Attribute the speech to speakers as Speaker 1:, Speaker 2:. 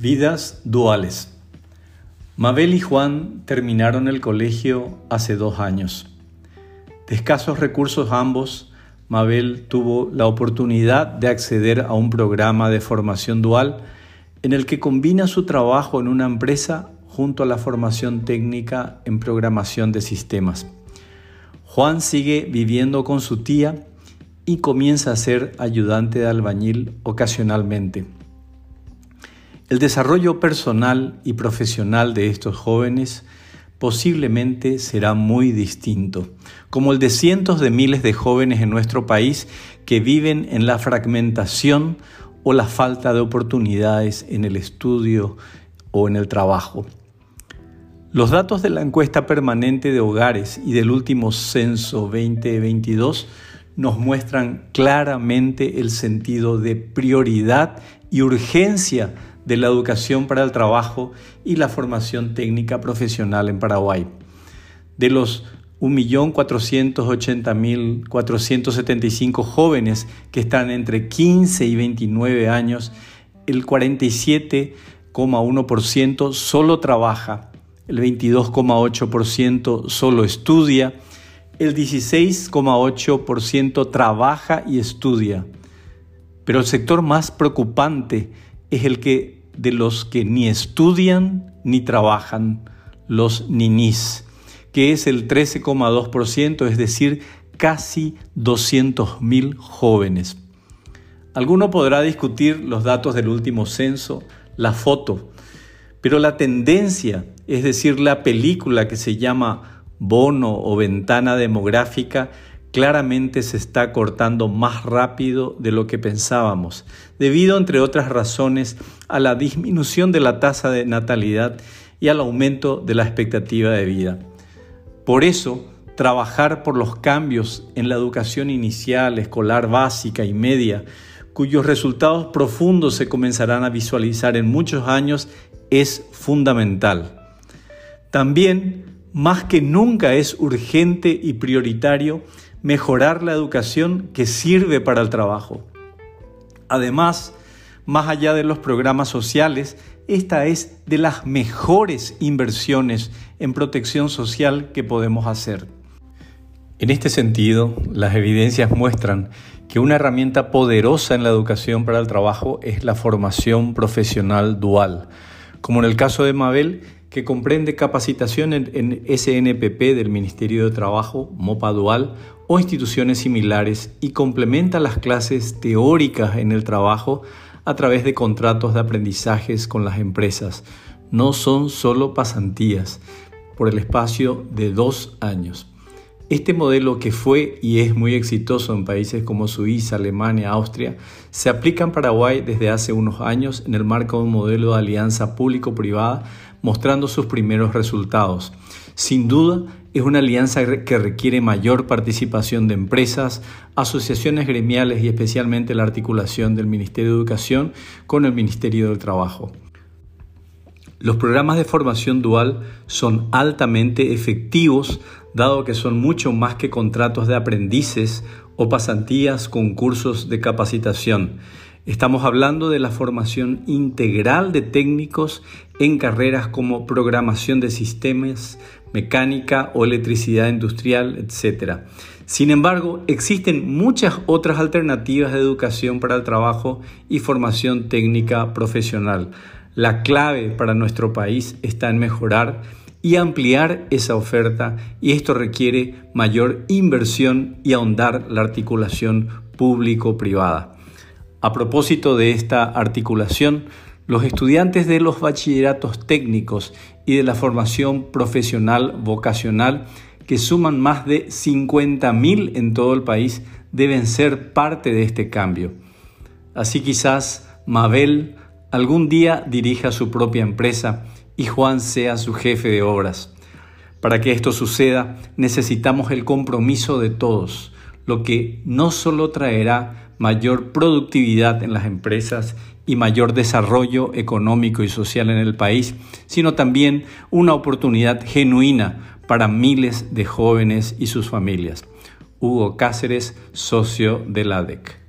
Speaker 1: Vidas duales. Mabel y Juan terminaron el colegio hace dos años. De escasos recursos ambos, Mabel tuvo la oportunidad de acceder a un programa de formación dual en el que combina su trabajo en una empresa junto a la formación técnica en programación de sistemas. Juan sigue viviendo con su tía y comienza a ser ayudante de albañil ocasionalmente. El desarrollo personal y profesional de estos jóvenes posiblemente será muy distinto, como el de cientos de miles de jóvenes en nuestro país que viven en la fragmentación o la falta de oportunidades en el estudio o en el trabajo. Los datos de la encuesta permanente de hogares y del último censo 2022 nos muestran claramente el sentido de prioridad y urgencia de la educación para el trabajo y la formación técnica profesional en Paraguay. De los 1.480.475 jóvenes que están entre 15 y 29 años, el 47,1% solo trabaja, el 22,8% solo estudia, el 16,8% trabaja y estudia. Pero el sector más preocupante es el que de los que ni estudian ni trabajan, los ninis, que es el 13,2%, es decir, casi 200.000 jóvenes. Alguno podrá discutir los datos del último censo, la foto, pero la tendencia, es decir, la película que se llama bono o ventana demográfica, claramente se está cortando más rápido de lo que pensábamos, debido, entre otras razones, a la disminución de la tasa de natalidad y al aumento de la expectativa de vida. Por eso, trabajar por los cambios en la educación inicial, escolar básica y media, cuyos resultados profundos se comenzarán a visualizar en muchos años, es fundamental. También, más que nunca, es urgente y prioritario mejorar la educación que sirve para el trabajo. Además, más allá de los programas sociales, esta es de las mejores inversiones en protección social que podemos hacer. En este sentido, las evidencias muestran que una herramienta poderosa en la educación para el trabajo es la formación profesional dual, como en el caso de Mabel, que comprende capacitación en, SNPP del Ministerio de Trabajo, MOPA Dual, o instituciones similares y complementa las clases teóricas en el trabajo a través de contratos de aprendizajes con las empresas. No son solo pasantías por el espacio de dos años. Este modelo que fue y es muy exitoso en países como Suiza, Alemania, Austria, se aplica en Paraguay desde hace unos años en el marco de un modelo de alianza público-privada mostrando sus primeros resultados. Sin duda, es una alianza que requiere mayor participación de empresas, asociaciones gremiales y especialmente la articulación del Ministerio de Educación con el Ministerio del Trabajo. Los programas de formación dual son altamente efectivos, dado que son mucho más que contratos de aprendices o pasantías con cursos de capacitación. Estamos hablando de la formación integral de técnicos en carreras como programación de sistemas, mecánica o electricidad industrial, etc. Sin embargo, existen muchas otras alternativas de educación para el trabajo y formación técnica profesional. La clave para nuestro país está en mejorar y ampliar esa oferta y esto requiere mayor inversión y ahondar la articulación público-privada. A propósito de esta articulación, los estudiantes de los bachilleratos técnicos y de la formación profesional vocacional, que suman más de 50.000 en todo el país, deben ser parte de este cambio. Así quizás Mabel algún día dirija su propia empresa y Juan sea su jefe de obras. Para que esto suceda necesitamos el compromiso de todos, lo que no solo traerá mayor productividad en las empresas y mayor desarrollo económico y social en el país, sino también una oportunidad genuina para miles de jóvenes y sus familias. Hugo Cáceres, socio de la ADEC.